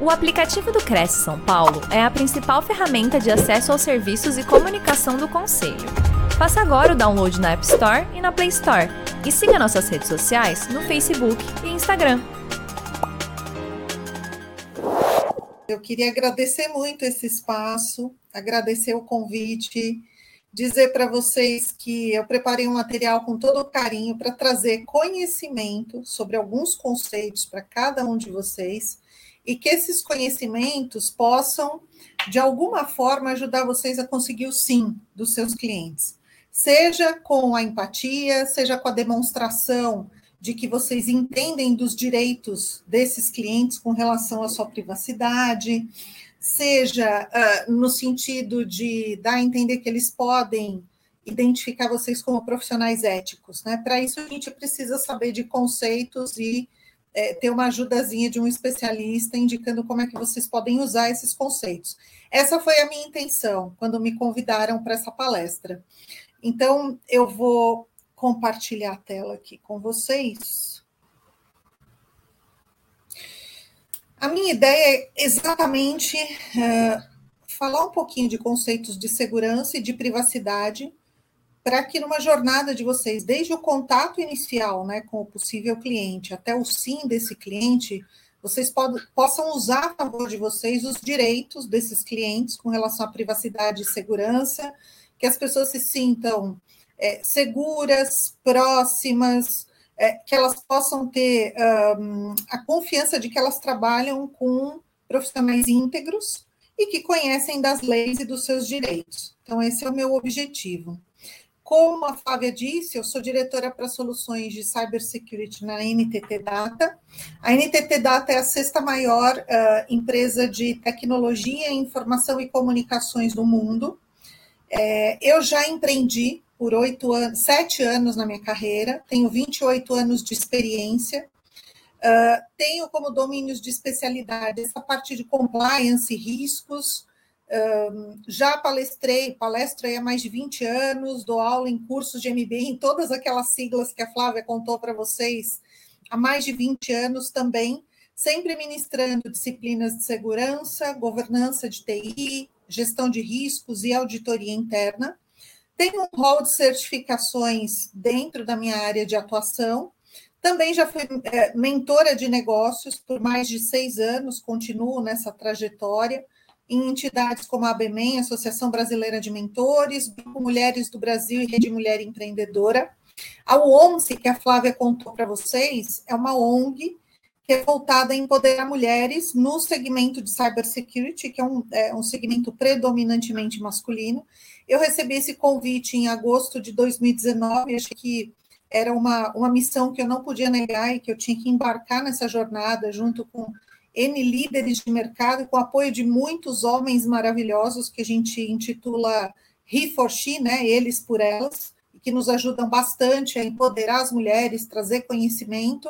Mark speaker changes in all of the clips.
Speaker 1: O aplicativo do Cresce São Paulo é a principal ferramenta de acesso aos serviços e comunicação do Conselho. Faça agora o download na App Store e na Play Store. E siga nossas redes sociais no Facebook e Instagram.
Speaker 2: Eu queria agradecer muito esse espaço, agradecer o convite, dizer para vocês que eu preparei um material com todo carinho para trazer conhecimento sobre alguns conceitos para cada um de vocês e que esses conhecimentos possam, de alguma forma, ajudar vocês a conseguir o sim dos seus clientes. Seja com a empatia, seja com a demonstração de que vocês entendem dos direitos desses clientes com relação à sua privacidade, seja uh, no sentido de dar a entender que eles podem identificar vocês como profissionais éticos. Né? Para isso, a gente precisa saber de conceitos e é, ter uma ajudazinha de um especialista indicando como é que vocês podem usar esses conceitos. Essa foi a minha intenção quando me convidaram para essa palestra. Então, eu vou compartilhar a tela aqui com vocês. A minha ideia é exatamente uh, falar um pouquinho de conceitos de segurança e de privacidade para que numa jornada de vocês, desde o contato inicial né, com o possível cliente até o sim desse cliente, vocês pod- possam usar a favor de vocês os direitos desses clientes com relação à privacidade e segurança, que as pessoas se sintam é, seguras, próximas, é, que elas possam ter um, a confiança de que elas trabalham com profissionais íntegros e que conhecem das leis e dos seus direitos. Então, esse é o meu objetivo. Como a Flávia disse, eu sou diretora para soluções de cybersecurity na NTT Data. A NTT Data é a sexta maior uh, empresa de tecnologia, informação e comunicações do mundo. É, eu já empreendi por oito anos, sete anos na minha carreira, tenho 28 anos de experiência. Uh, tenho como domínios de especialidade essa parte de compliance e já palestrei, palestro há mais de 20 anos, dou aula em cursos de MBA, em todas aquelas siglas que a Flávia contou para vocês, há mais de 20 anos também, sempre ministrando disciplinas de segurança, governança de TI, gestão de riscos e auditoria interna. Tenho um rol de certificações dentro da minha área de atuação. Também já fui é, mentora de negócios por mais de seis anos, continuo nessa trajetória em entidades como a ABMEM, Associação Brasileira de Mentores, Grupo Mulheres do Brasil e Rede Mulher Empreendedora. A ONCE, que a Flávia contou para vocês, é uma ONG que é voltada a empoderar mulheres no segmento de cybersecurity, que é um, é um segmento predominantemente masculino. Eu recebi esse convite em agosto de 2019, achei que era uma, uma missão que eu não podia negar e que eu tinha que embarcar nessa jornada junto com N líderes de mercado, com apoio de muitos homens maravilhosos que a gente intitula He for She, né? Eles por elas, que nos ajudam bastante a empoderar as mulheres, trazer conhecimento.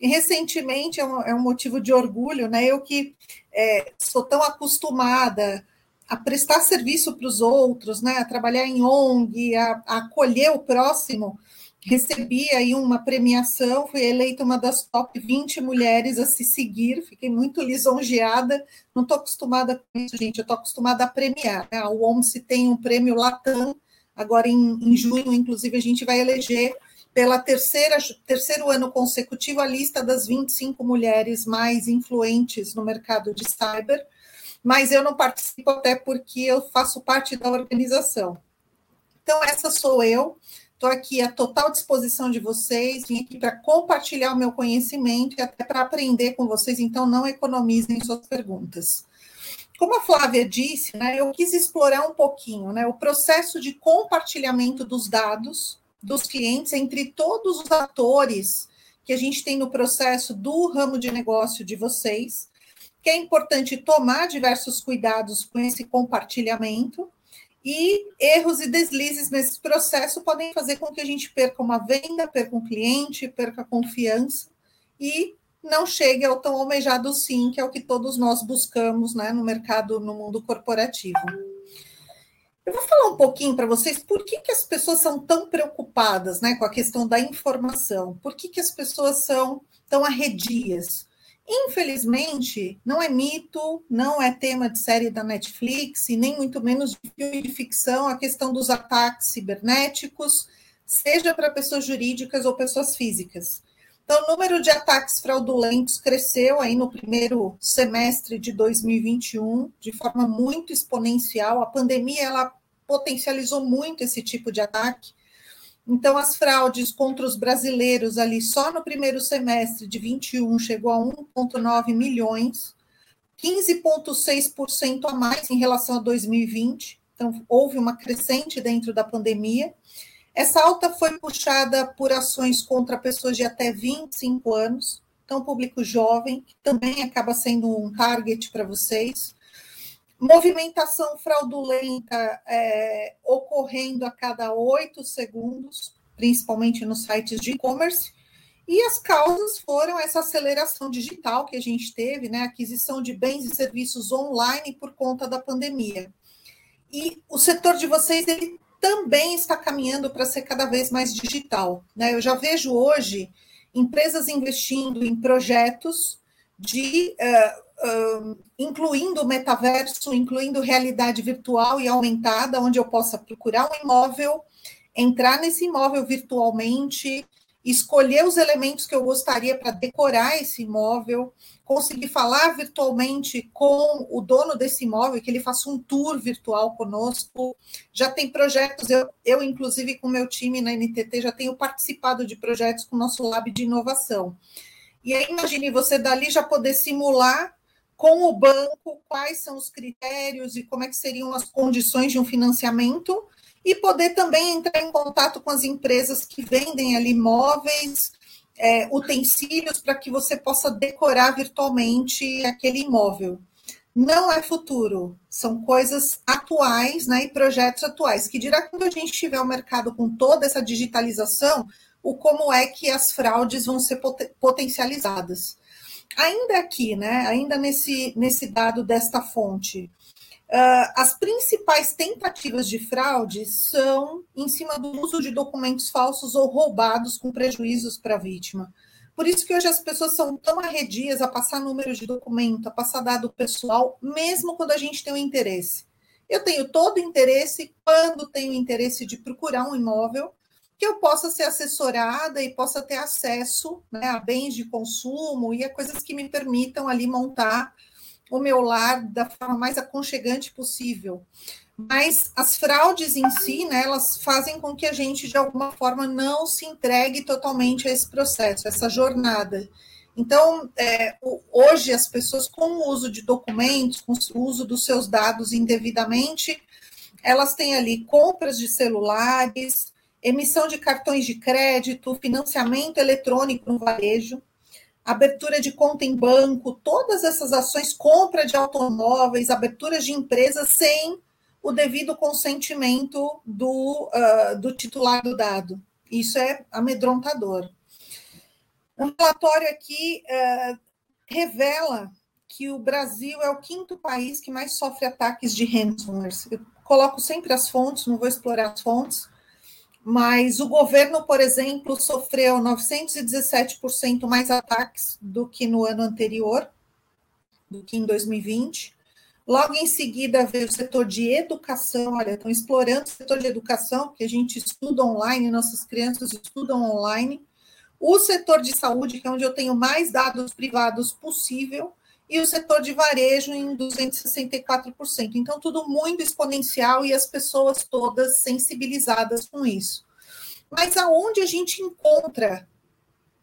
Speaker 2: E recentemente é um, é um motivo de orgulho, né? Eu que é, sou tão acostumada a prestar serviço para os outros, né? A trabalhar em ONG, a, a acolher o próximo recebi aí uma premiação, fui eleita uma das top 20 mulheres a se seguir, fiquei muito lisonjeada, não estou acostumada com isso, gente, eu estou acostumada a premiar, né? o OMS tem um prêmio Latam, agora em, em junho, inclusive, a gente vai eleger pela terceira, terceiro ano consecutivo a lista das 25 mulheres mais influentes no mercado de cyber, mas eu não participo até porque eu faço parte da organização. Então, essa sou eu, Estou aqui à total disposição de vocês, vim aqui para compartilhar o meu conhecimento e até para aprender com vocês, então não economizem suas perguntas. Como a Flávia disse, né, eu quis explorar um pouquinho né, o processo de compartilhamento dos dados dos clientes entre todos os atores que a gente tem no processo do ramo de negócio de vocês, que é importante tomar diversos cuidados com esse compartilhamento e erros e deslizes nesse processo podem fazer com que a gente perca uma venda, perca um cliente, perca confiança e não chegue ao tão almejado sim, que é o que todos nós buscamos né, no mercado, no mundo corporativo. Eu vou falar um pouquinho para vocês por que, que as pessoas são tão preocupadas né, com a questão da informação, por que, que as pessoas são tão arredias. Infelizmente, não é mito, não é tema de série da Netflix, e nem muito menos de filme de ficção a questão dos ataques cibernéticos, seja para pessoas jurídicas ou pessoas físicas. Então, o número de ataques fraudulentos cresceu aí no primeiro semestre de 2021 de forma muito exponencial. A pandemia ela potencializou muito esse tipo de ataque. Então, as fraudes contra os brasileiros ali só no primeiro semestre de 21 chegou a 1,9 milhões, 15,6% a mais em relação a 2020. Então, houve uma crescente dentro da pandemia. Essa alta foi puxada por ações contra pessoas de até 25 anos, então, público jovem, que também acaba sendo um target para vocês movimentação fraudulenta é, ocorrendo a cada oito segundos, principalmente nos sites de e-commerce, e as causas foram essa aceleração digital que a gente teve, né, aquisição de bens e serviços online por conta da pandemia. E o setor de vocês ele também está caminhando para ser cada vez mais digital. Né? Eu já vejo hoje empresas investindo em projetos de uh, incluindo o metaverso, incluindo realidade virtual e aumentada, onde eu possa procurar um imóvel, entrar nesse imóvel virtualmente, escolher os elementos que eu gostaria para decorar esse imóvel, conseguir falar virtualmente com o dono desse imóvel, que ele faça um tour virtual conosco. Já tem projetos, eu, eu inclusive com meu time na NTT, já tenho participado de projetos com o nosso lab de inovação. E aí, imagine você dali já poder simular com o banco quais são os critérios e como é que seriam as condições de um financiamento e poder também entrar em contato com as empresas que vendem ali móveis, é, utensílios para que você possa decorar virtualmente aquele imóvel. Não é futuro, são coisas atuais né, e projetos atuais, que dirá quando a gente tiver o mercado com toda essa digitalização, o como é que as fraudes vão ser potencializadas ainda aqui, né, ainda nesse, nesse dado desta fonte, uh, as principais tentativas de fraude são em cima do uso de documentos falsos ou roubados com prejuízos para a vítima. Por isso que hoje as pessoas são tão arredias a passar números de documento, a passar dado pessoal, mesmo quando a gente tem um interesse. Eu tenho todo o interesse, quando tenho interesse de procurar um imóvel, que eu possa ser assessorada e possa ter acesso né, a bens de consumo e a coisas que me permitam ali montar o meu lar da forma mais aconchegante possível. Mas as fraudes em si, né, elas fazem com que a gente, de alguma forma, não se entregue totalmente a esse processo, a essa jornada. Então, é, hoje, as pessoas, com o uso de documentos, com o uso dos seus dados indevidamente, elas têm ali compras de celulares, emissão de cartões de crédito, financiamento eletrônico no varejo, abertura de conta em banco, todas essas ações, compra de automóveis, abertura de empresas sem o devido consentimento do, uh, do titular do dado. Isso é amedrontador. Um relatório aqui uh, revela que o Brasil é o quinto país que mais sofre ataques de ransomware. Eu coloco sempre as fontes, não vou explorar as fontes, mas o governo, por exemplo, sofreu 917% mais ataques do que no ano anterior, do que em 2020. Logo em seguida veio o setor de educação, olha, estão explorando o setor de educação, que a gente estuda online, nossas crianças estudam online. O setor de saúde, que é onde eu tenho mais dados privados possível, e o setor de varejo em 264%. Então, tudo muito exponencial e as pessoas todas sensibilizadas com isso. Mas aonde a gente encontra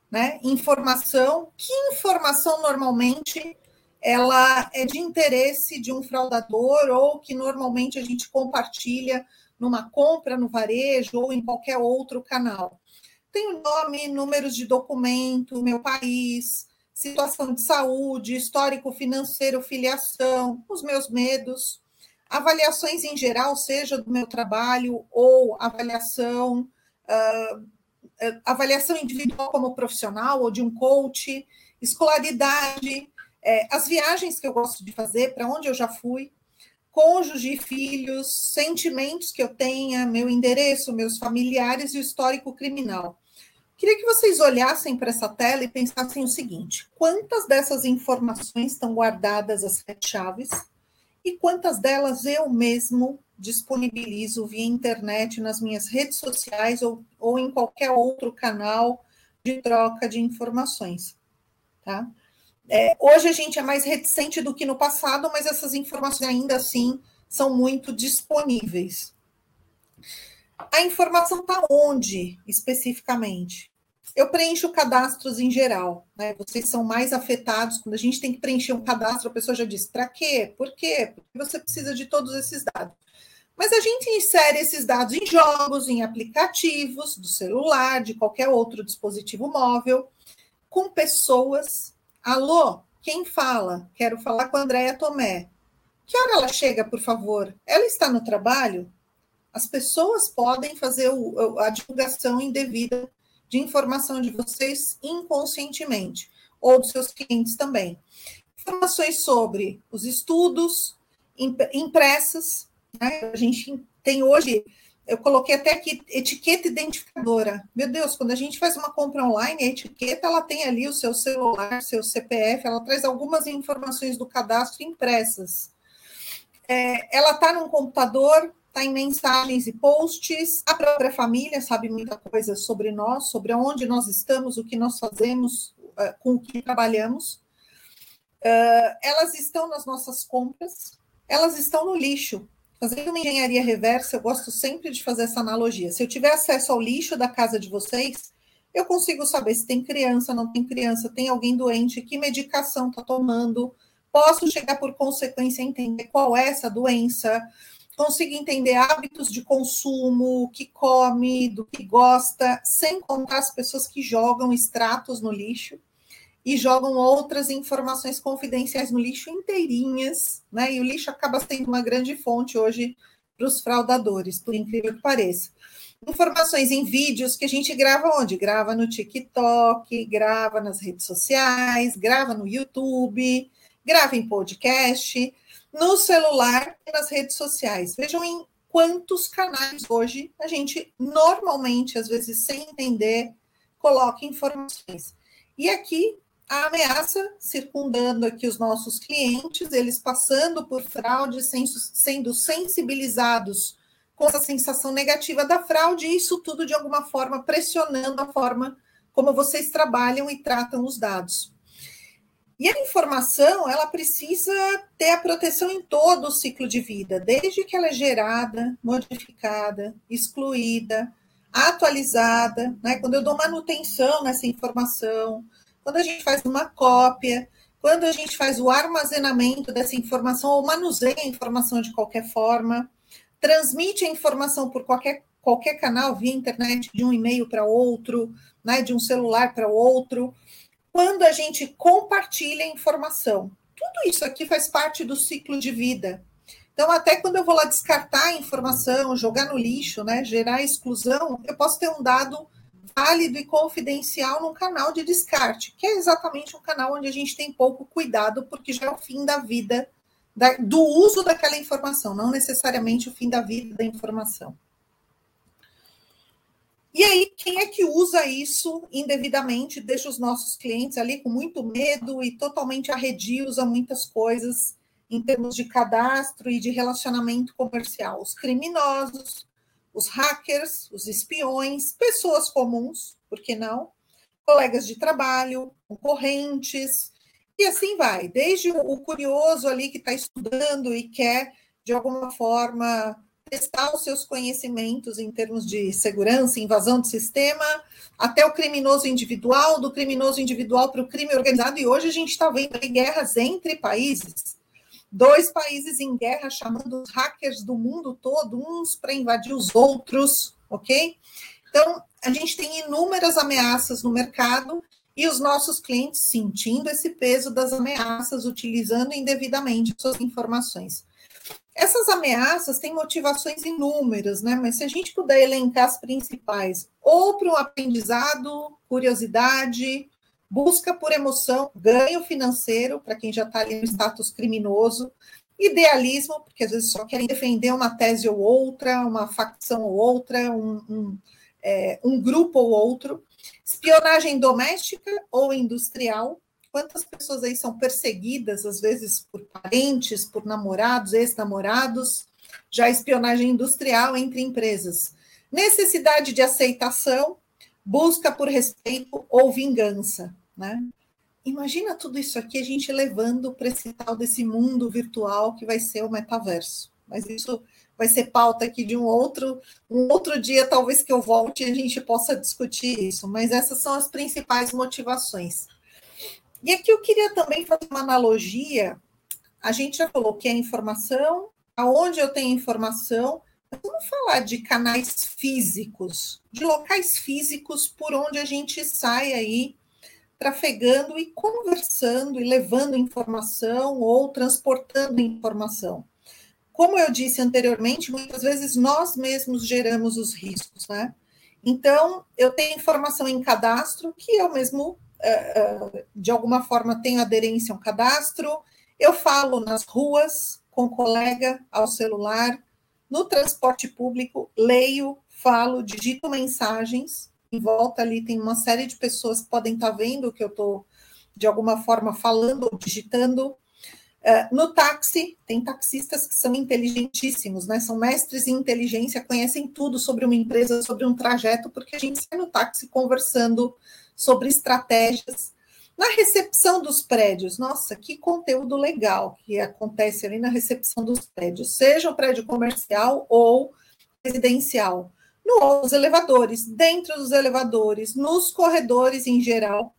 Speaker 2: né, informação? Que informação normalmente ela é de interesse de um fraudador ou que normalmente a gente compartilha numa compra no varejo ou em qualquer outro canal? Tem o nome, números de documento, meu país, situação de saúde, histórico financeiro, filiação, os meus medos, avaliações em geral, seja do meu trabalho ou avaliação, uh, avaliação individual como profissional ou de um coach, escolaridade, é, as viagens que eu gosto de fazer, para onde eu já fui, cônjuge, filhos, sentimentos que eu tenha, meu endereço, meus familiares e o histórico criminal. Queria que vocês olhassem para essa tela e pensassem o seguinte: quantas dessas informações estão guardadas as sete chaves e quantas delas eu mesmo disponibilizo via internet nas minhas redes sociais ou, ou em qualquer outro canal de troca de informações, tá? É, hoje a gente é mais reticente do que no passado, mas essas informações ainda assim são muito disponíveis. A informação está onde, especificamente? Eu preencho cadastros em geral, né? Vocês são mais afetados quando a gente tem que preencher um cadastro, a pessoa já diz: para quê? Por quê? Porque você precisa de todos esses dados. Mas a gente insere esses dados em jogos, em aplicativos do celular, de qualquer outro dispositivo móvel, com pessoas. Alô, quem fala? Quero falar com a Andréia Tomé. Que hora ela chega, por favor? Ela está no trabalho? As pessoas podem fazer o, a divulgação indevida de informação de vocês inconscientemente, ou dos seus clientes também. Informações sobre os estudos impressas, né? a gente tem hoje, eu coloquei até aqui etiqueta identificadora. Meu Deus, quando a gente faz uma compra online, a etiqueta ela tem ali o seu celular, seu CPF, ela traz algumas informações do cadastro impressas. É, ela está num computador, está em mensagens e posts. A própria família sabe muita coisa sobre nós, sobre onde nós estamos, o que nós fazemos, uh, com o que trabalhamos. Uh, elas estão nas nossas compras, elas estão no lixo. Fazendo uma engenharia reversa, eu gosto sempre de fazer essa analogia. Se eu tiver acesso ao lixo da casa de vocês, eu consigo saber se tem criança, não tem criança, tem alguém doente, que medicação está tomando. Posso chegar por consequência a entender qual é essa doença, consiga entender hábitos de consumo, o que come, do que gosta, sem contar as pessoas que jogam extratos no lixo e jogam outras informações confidenciais no lixo inteirinhas, né? E o lixo acaba sendo uma grande fonte hoje para os fraudadores, por incrível que pareça. Informações em vídeos que a gente grava onde? Grava no TikTok, grava nas redes sociais, grava no YouTube, grava em podcast no celular e nas redes sociais. Vejam em quantos canais hoje a gente normalmente, às vezes sem entender, coloca informações. E aqui a ameaça circundando aqui os nossos clientes, eles passando por fraude, sendo sensibilizados com essa sensação negativa da fraude, e isso tudo de alguma forma pressionando a forma como vocês trabalham e tratam os dados. E a informação, ela precisa ter a proteção em todo o ciclo de vida, desde que ela é gerada, modificada, excluída, atualizada, né? quando eu dou manutenção nessa informação, quando a gente faz uma cópia, quando a gente faz o armazenamento dessa informação ou manuseia a informação de qualquer forma, transmite a informação por qualquer, qualquer canal, via internet, de um e-mail para outro, né? de um celular para outro quando a gente compartilha informação. Tudo isso aqui faz parte do ciclo de vida. Então, até quando eu vou lá descartar a informação, jogar no lixo, né, gerar exclusão, eu posso ter um dado válido e confidencial num canal de descarte, que é exatamente um canal onde a gente tem pouco cuidado, porque já é o fim da vida da, do uso daquela informação, não necessariamente o fim da vida da informação. E aí, quem é que usa isso indevidamente, deixa os nossos clientes ali com muito medo e totalmente arredios a muitas coisas em termos de cadastro e de relacionamento comercial? Os criminosos, os hackers, os espiões, pessoas comuns, por que não? Colegas de trabalho, concorrentes, e assim vai, desde o curioso ali que está estudando e quer, de alguma forma, testar os seus conhecimentos em termos de segurança, invasão do sistema, até o criminoso individual, do criminoso individual para o crime organizado, e hoje a gente está vendo guerras entre países. Dois países em guerra chamando os hackers do mundo todo, uns para invadir os outros, ok? Então, a gente tem inúmeras ameaças no mercado e os nossos clientes sentindo esse peso das ameaças, utilizando indevidamente suas informações. Essas ameaças têm motivações inúmeras, né? Mas se a gente puder elencar as principais, ou para aprendizado, curiosidade, busca por emoção, ganho financeiro, para quem já está ali no status criminoso, idealismo, porque às vezes só querem defender uma tese ou outra, uma facção ou outra, um, um, é, um grupo ou outro, Espionagem doméstica ou industrial. Quantas pessoas aí são perseguidas, às vezes por parentes, por namorados, ex-namorados? Já espionagem industrial entre empresas. Necessidade de aceitação, busca por respeito ou vingança, né? Imagina tudo isso aqui a gente levando para esse tal desse mundo virtual que vai ser o metaverso. Mas isso vai ser pauta aqui de um outro, um outro dia, talvez que eu volte e a gente possa discutir isso. Mas essas são as principais motivações. E aqui eu queria também fazer uma analogia. A gente já falou que é informação, aonde eu tenho informação. Vamos falar de canais físicos, de locais físicos por onde a gente sai aí trafegando e conversando e levando informação ou transportando informação. Como eu disse anteriormente, muitas vezes nós mesmos geramos os riscos, né? Então, eu tenho informação em cadastro que eu mesmo, eh, eh, de alguma forma, tenho aderência a um cadastro, eu falo nas ruas com colega ao celular, no transporte público, leio, falo, digito mensagens, em volta ali tem uma série de pessoas que podem estar vendo o que eu estou, de alguma forma, falando ou digitando. Uh, no táxi, tem taxistas que são inteligentíssimos, né? São mestres em inteligência, conhecem tudo sobre uma empresa, sobre um trajeto, porque a gente sai no táxi conversando sobre estratégias. Na recepção dos prédios, nossa, que conteúdo legal que acontece ali na recepção dos prédios, seja o prédio comercial ou residencial nos elevadores, dentro dos elevadores, nos corredores em geral.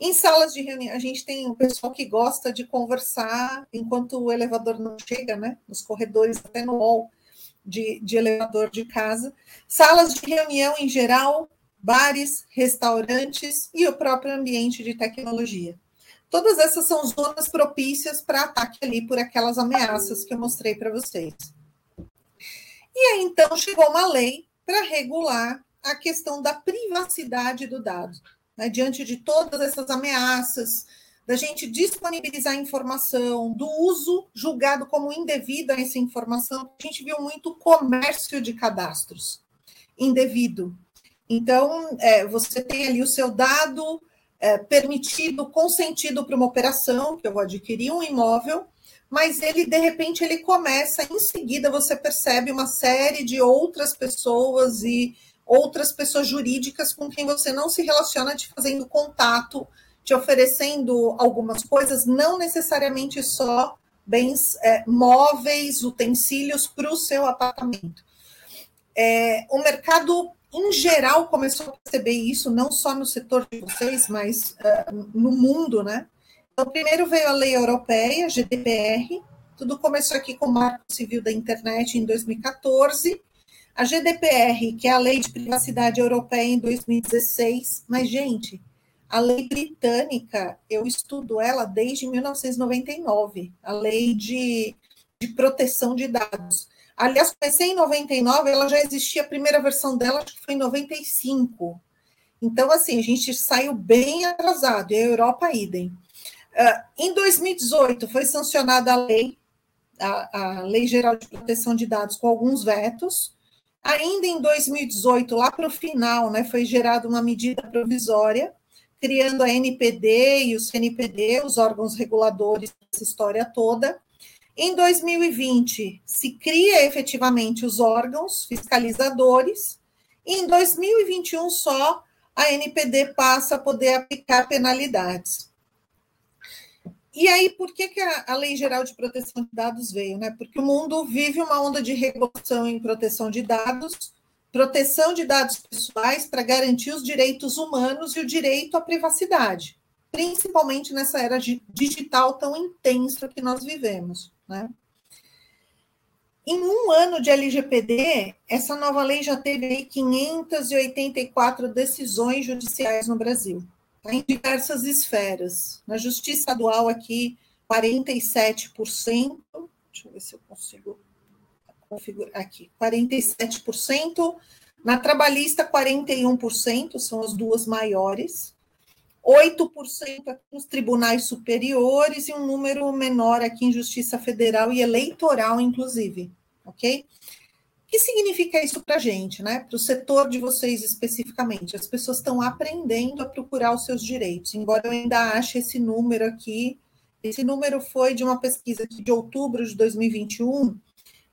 Speaker 2: Em salas de reunião, a gente tem um pessoal que gosta de conversar enquanto o elevador não chega, né? Nos corredores, até no hall de, de elevador de casa. Salas de reunião em geral, bares, restaurantes e o próprio ambiente de tecnologia. Todas essas são zonas propícias para ataque ali por aquelas ameaças que eu mostrei para vocês. E aí, então, chegou uma lei para regular a questão da privacidade do dado. Né? Diante de todas essas ameaças, da gente disponibilizar informação, do uso julgado como indevido a essa informação, a gente viu muito comércio de cadastros indevido. Então, é, você tem ali o seu dado é, permitido, consentido para uma operação, que eu vou adquirir um imóvel, mas ele de repente ele começa, em seguida você percebe uma série de outras pessoas e outras pessoas jurídicas com quem você não se relaciona, te fazendo contato, te oferecendo algumas coisas, não necessariamente só bens é, móveis, utensílios para o seu apartamento. É, o mercado em geral começou a perceber isso, não só no setor de vocês, mas uh, no mundo, né? Então, primeiro veio a lei europeia, GDPR, tudo começou aqui com o Marco Civil da Internet em 2014, a GDPR, que é a Lei de Privacidade Europeia em 2016, mas, gente, a lei britânica, eu estudo ela desde 1999, a lei de, de proteção de dados. Aliás, comecei em 99, ela já existia, a primeira versão dela acho que foi em 95. Então, assim, a gente saiu bem atrasado, e a Europa idem. Uh, em 2018, foi sancionada a lei, a, a Lei Geral de Proteção de Dados, com alguns vetos. Ainda em 2018, lá para o final, né, foi gerada uma medida provisória, criando a NPD e o CNPD, os órgãos reguladores dessa história toda. Em 2020, se cria efetivamente os órgãos fiscalizadores. E em 2021, só a NPD passa a poder aplicar penalidades. E aí, por que, que a, a, Lei Geral de Proteção de Dados veio? Né? Porque o mundo vive uma onda de regulação em proteção de dados, proteção de dados pessoais para garantir os direitos humanos e o direito à privacidade, principalmente nessa era digital tão intensa que nós vivemos. Né? Em um ano de LGPD, essa nova lei já teve 584 decisões judiciais no Brasil. Em diversas esferas. Na justiça estadual aqui, 47%, deixa eu ver se eu consigo configurar aqui, 47%, na trabalhista 41%, são as duas maiores, 8% aqui nos tribunais superiores e um número menor aqui em Justiça Federal e Eleitoral, inclusive, ok? que significa isso para a gente, né? Para o setor de vocês especificamente? As pessoas estão aprendendo a procurar os seus direitos, embora eu ainda ache esse número aqui. Esse número foi de uma pesquisa de outubro de 2021.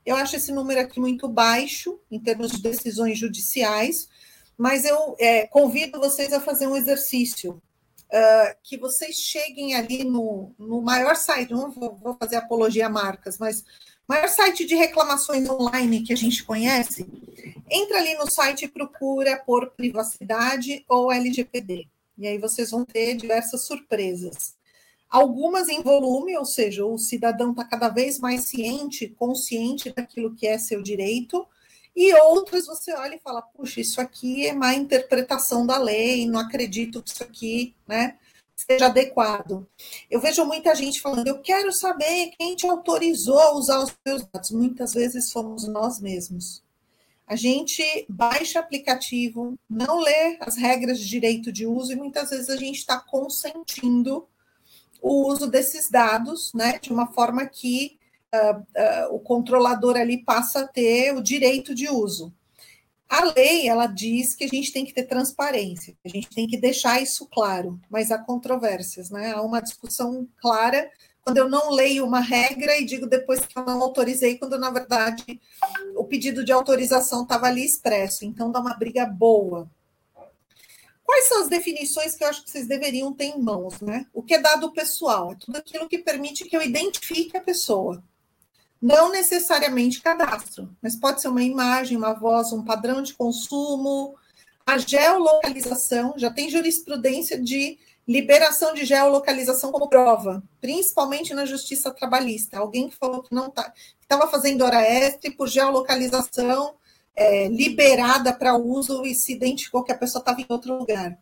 Speaker 2: Eu acho esse número aqui muito baixo em termos de decisões judiciais, mas eu é, convido vocês a fazer um exercício. Uh, que vocês cheguem ali no, no maior site, não vou, vou fazer apologia a marcas, mas maior site de reclamações online que a gente conhece, entra ali no site e procura por privacidade ou LGPD. E aí vocês vão ter diversas surpresas. Algumas em volume, ou seja, o cidadão está cada vez mais ciente, consciente daquilo que é seu direito, e outras você olha e fala, puxa, isso aqui é má interpretação da lei, não acredito que isso aqui, né? seja adequado. Eu vejo muita gente falando, eu quero saber quem te autorizou a usar os meus dados. Muitas vezes somos nós mesmos. A gente baixa aplicativo, não lê as regras de direito de uso e muitas vezes a gente está consentindo o uso desses dados, né, de uma forma que uh, uh, o controlador ali passa a ter o direito de uso. A lei, ela diz que a gente tem que ter transparência, a gente tem que deixar isso claro, mas há controvérsias, né? Há uma discussão clara quando eu não leio uma regra e digo depois que eu não autorizei, quando na verdade o pedido de autorização estava ali expresso. Então dá uma briga boa. Quais são as definições que eu acho que vocês deveriam ter em mãos, né? O que é dado pessoal? É tudo aquilo que permite que eu identifique a pessoa. Não necessariamente cadastro, mas pode ser uma imagem, uma voz, um padrão de consumo, a geolocalização, já tem jurisprudência de liberação de geolocalização como prova, principalmente na justiça trabalhista. Alguém que falou que não tá, estava fazendo hora extra por geolocalização é, liberada para uso e se identificou que a pessoa estava em outro lugar.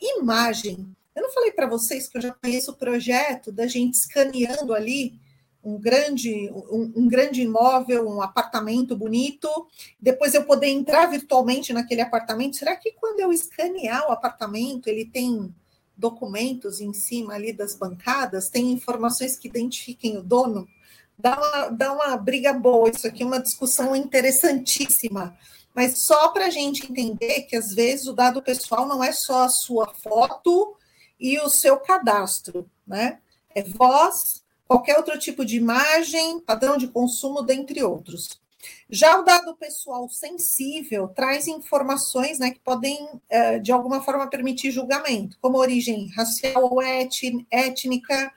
Speaker 2: Imagem. Eu não falei para vocês que eu já conheço o projeto da gente escaneando ali um grande, um, um, grande imóvel, um apartamento bonito, depois eu poder entrar virtualmente naquele apartamento. Será que quando eu escanear o apartamento, ele tem documentos em cima ali das bancadas, tem informações que identifiquem o dono? Dá uma, dá uma briga boa, isso aqui é uma discussão interessantíssima. Mas só para a gente entender que às vezes o dado pessoal não é só a sua foto e o seu cadastro, né? É voz, qualquer outro tipo de imagem, padrão de consumo, dentre outros. Já o dado pessoal sensível traz informações né, que podem, eh, de alguma forma, permitir julgamento, como origem racial ou étnica,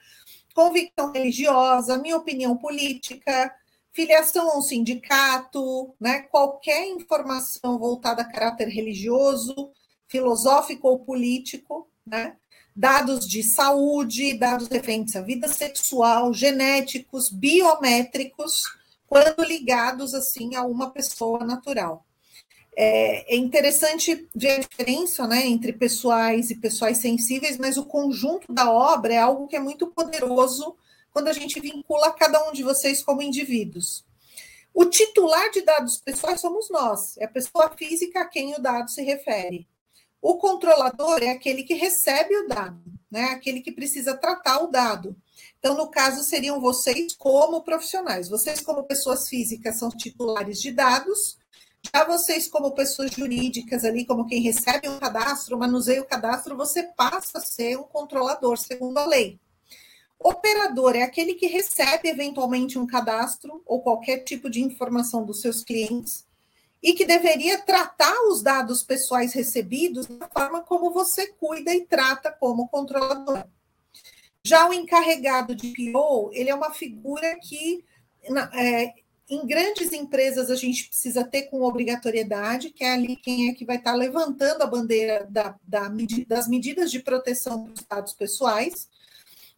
Speaker 2: convicção religiosa, minha opinião política, filiação a um sindicato, né, qualquer informação voltada a caráter religioso, filosófico ou político, né, dados de saúde, dados referentes à vida sexual, genéticos, biométricos, quando ligados assim a uma pessoa natural. É, é, interessante ver a diferença né, entre pessoais e pessoais sensíveis, mas o conjunto da obra é algo que é muito poderoso quando a gente vincula cada um de vocês como indivíduos. O titular de dados pessoais somos nós, é a pessoa física a quem o dado se refere. O controlador é aquele que recebe o dado, né? Aquele que precisa tratar o dado. Então, no caso, seriam vocês como profissionais. Vocês, como pessoas físicas, são titulares de dados. Já vocês, como pessoas jurídicas, ali, como quem recebe um cadastro, manuseia o cadastro, você passa a ser um controlador, segundo a lei. Operador é aquele que recebe eventualmente um cadastro ou qualquer tipo de informação dos seus clientes e que deveria tratar os dados pessoais recebidos da forma como você cuida e trata como controlador. Já o encarregado de PO, ele é uma figura que é, em grandes empresas a gente precisa ter com obrigatoriedade, que é ali quem é que vai estar levantando a bandeira da, da, das medidas de proteção dos dados pessoais.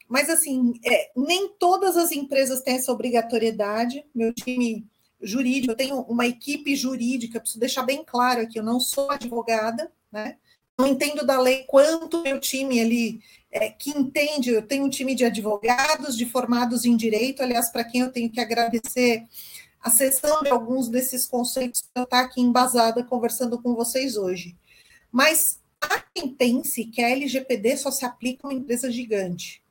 Speaker 2: Mas, assim, é, nem todas as empresas têm essa obrigatoriedade. Meu time jurídico, eu tenho uma equipe jurídica, preciso deixar bem claro aqui, eu não sou advogada, né? Não entendo da lei quanto meu time ali é, que entende, eu tenho um time de advogados, de formados em direito, aliás, para quem eu tenho que agradecer a sessão de alguns desses conceitos para eu estar aqui embasada conversando com vocês hoje. Mas há quem pense que a LGPD só se aplica a uma empresa gigante.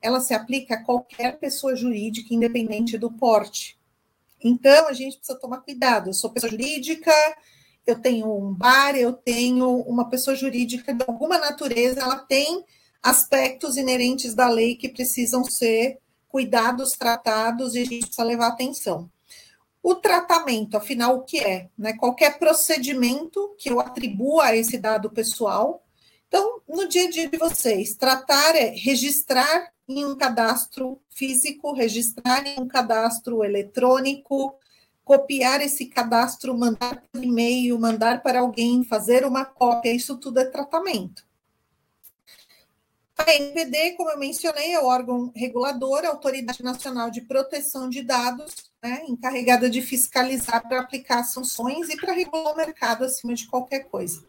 Speaker 2: Ela se aplica a qualquer pessoa jurídica, independente do porte. Então, a gente precisa tomar cuidado. Eu sou pessoa jurídica, eu tenho um bar, eu tenho uma pessoa jurídica de alguma natureza, ela tem aspectos inerentes da lei que precisam ser cuidados, tratados, e a gente precisa levar atenção. O tratamento, afinal, o que é? Né? Qualquer procedimento que eu atribua a esse dado pessoal. Então, no dia a dia de vocês, tratar é registrar em um cadastro físico, registrar em um cadastro eletrônico, copiar esse cadastro, mandar por e-mail, mandar para alguém, fazer uma cópia, isso tudo é tratamento. A NPD, como eu mencionei, é o órgão regulador, a Autoridade Nacional de Proteção de Dados, né, encarregada de fiscalizar para aplicar sanções e para regular o mercado acima de qualquer coisa.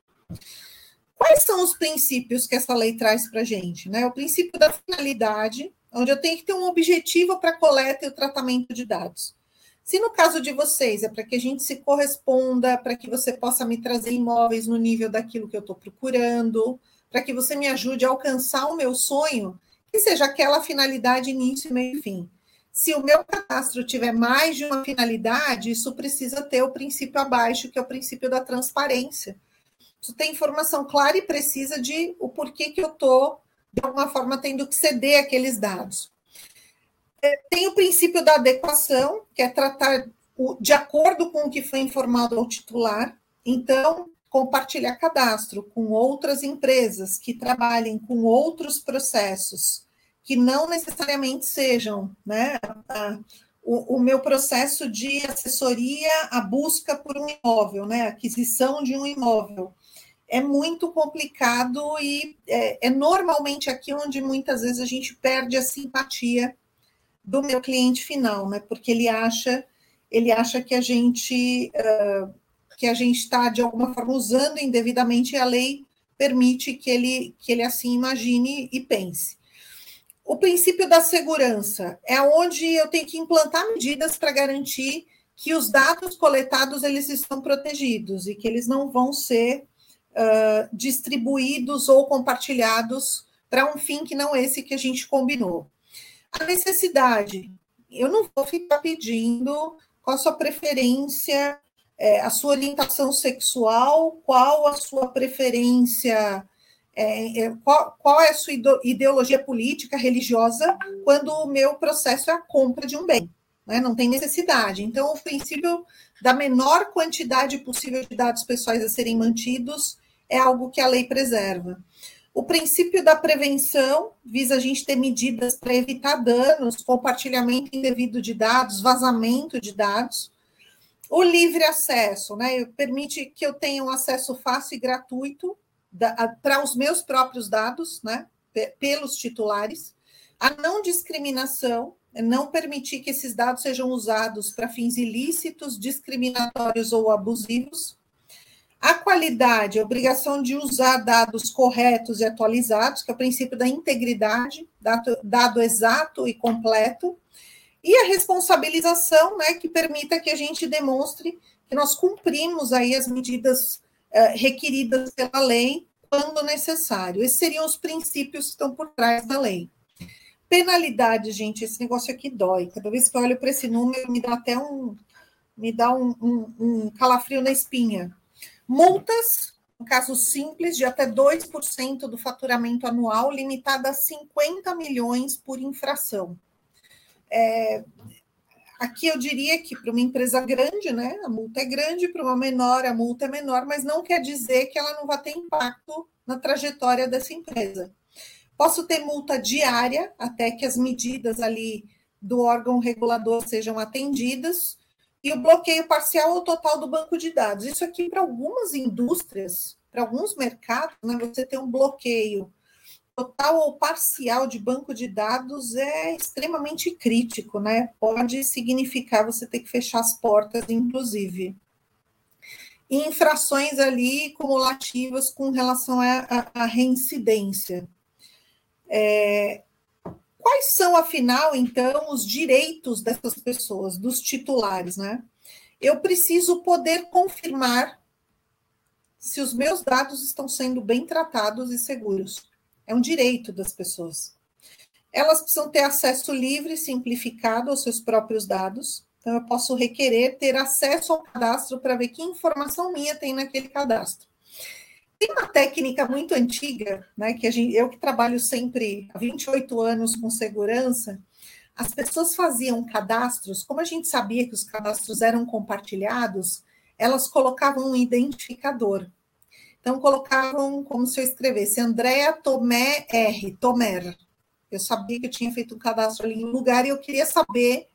Speaker 2: Quais são os princípios que essa lei traz para a gente? Né? O princípio da finalidade, onde eu tenho que ter um objetivo para a coleta e o tratamento de dados. Se no caso de vocês é para que a gente se corresponda, para que você possa me trazer imóveis no nível daquilo que eu estou procurando, para que você me ajude a alcançar o meu sonho, que seja aquela finalidade início, meio e fim. Se o meu cadastro tiver mais de uma finalidade, isso precisa ter o princípio abaixo, que é o princípio da transparência. Isso tem informação clara e precisa de o porquê que eu estou, de alguma forma, tendo que ceder aqueles dados. É, tem o princípio da adequação, que é tratar de acordo com o que foi informado ao titular. Então, compartilhar cadastro com outras empresas que trabalhem com outros processos, que não necessariamente sejam né, a, o, o, meu processo de assessoria, a busca por um imóvel, né, aquisição de um imóvel. É muito complicado e é, é normalmente aqui onde muitas vezes a gente perde a simpatia do meu cliente final, né? Porque ele acha, ele acha que a gente uh, que a gente está, de alguma forma, usando indevidamente e a lei permite que ele, que ele assim imagine e pense. O princípio da segurança é onde eu tenho que implantar medidas para garantir que os dados coletados eles estão protegidos e que eles não vão ser uh, distribuídos ou compartilhados para um fim que não esse que a gente combinou. A necessidade, eu não vou ficar pedindo qual a sua preferência é, a sua orientação sexual, qual a sua preferência, é, é, qual, qual é a sua ideologia política, religiosa, quando o meu processo é a compra de um bem. Né? Não tem necessidade. Então, o princípio da menor quantidade possível de dados pessoais a serem mantidos é algo que a lei preserva. O princípio da prevenção visa a gente ter medidas para evitar danos, compartilhamento indevido de dados, vazamento de dados. O livre acesso, né? Permite que eu tenha um acesso fácil e gratuito para os meus próprios dados, né? Pelos titulares. A não discriminação, é não permitir que esses dados sejam usados para fins ilícitos, discriminatórios ou abusivos. A qualidade, a obrigação de usar dados corretos e atualizados, que é o princípio da integridade, dado, dado exato e completo e a responsabilização, né, que permita que a gente demonstre que nós cumprimos aí as medidas uh, requeridas pela lei quando necessário. Esses seriam os princípios que estão por trás da lei. Penalidade, gente, esse negócio aqui dói. Cada vez que eu olho para esse número, me dá até um, me dá um, um, um calafrio na espinha. Multas, um caso simples, de até 2% do faturamento anual, limitada a 50 milhões por infração. É, aqui eu diria que para uma empresa grande, né, a multa é grande, para uma menor, a multa é menor, mas não quer dizer que ela não vai ter impacto na trajetória dessa empresa. Posso ter multa diária até que as medidas ali do órgão regulador sejam atendidas, e o bloqueio parcial ou total do banco de dados. Isso aqui, para algumas indústrias, para alguns mercados, né, você tem um bloqueio total ou parcial de banco de dados é extremamente crítico, né? Pode significar você ter que fechar as portas, inclusive. E infrações ali cumulativas com relação à reincidência. É, quais são, afinal, então, os direitos dessas pessoas, dos titulares, né? Eu preciso poder confirmar se os meus dados estão sendo bem tratados e seguros. É um direito das pessoas. Elas precisam ter acesso livre e simplificado aos seus próprios dados. Então, eu posso requerer ter acesso ao cadastro para ver que informação minha tem naquele cadastro. Tem uma técnica muito antiga, né, que gente, eu que trabalho sempre há 28 anos com segurança, as pessoas faziam cadastros, como a gente sabia que os cadastros eram compartilhados, elas colocavam um identificador. Então, colocavam como se eu escrevesse Andréa Tomé R, Tomer. Eu sabia que eu tinha feito um cadastro ali em lugar e eu queria saber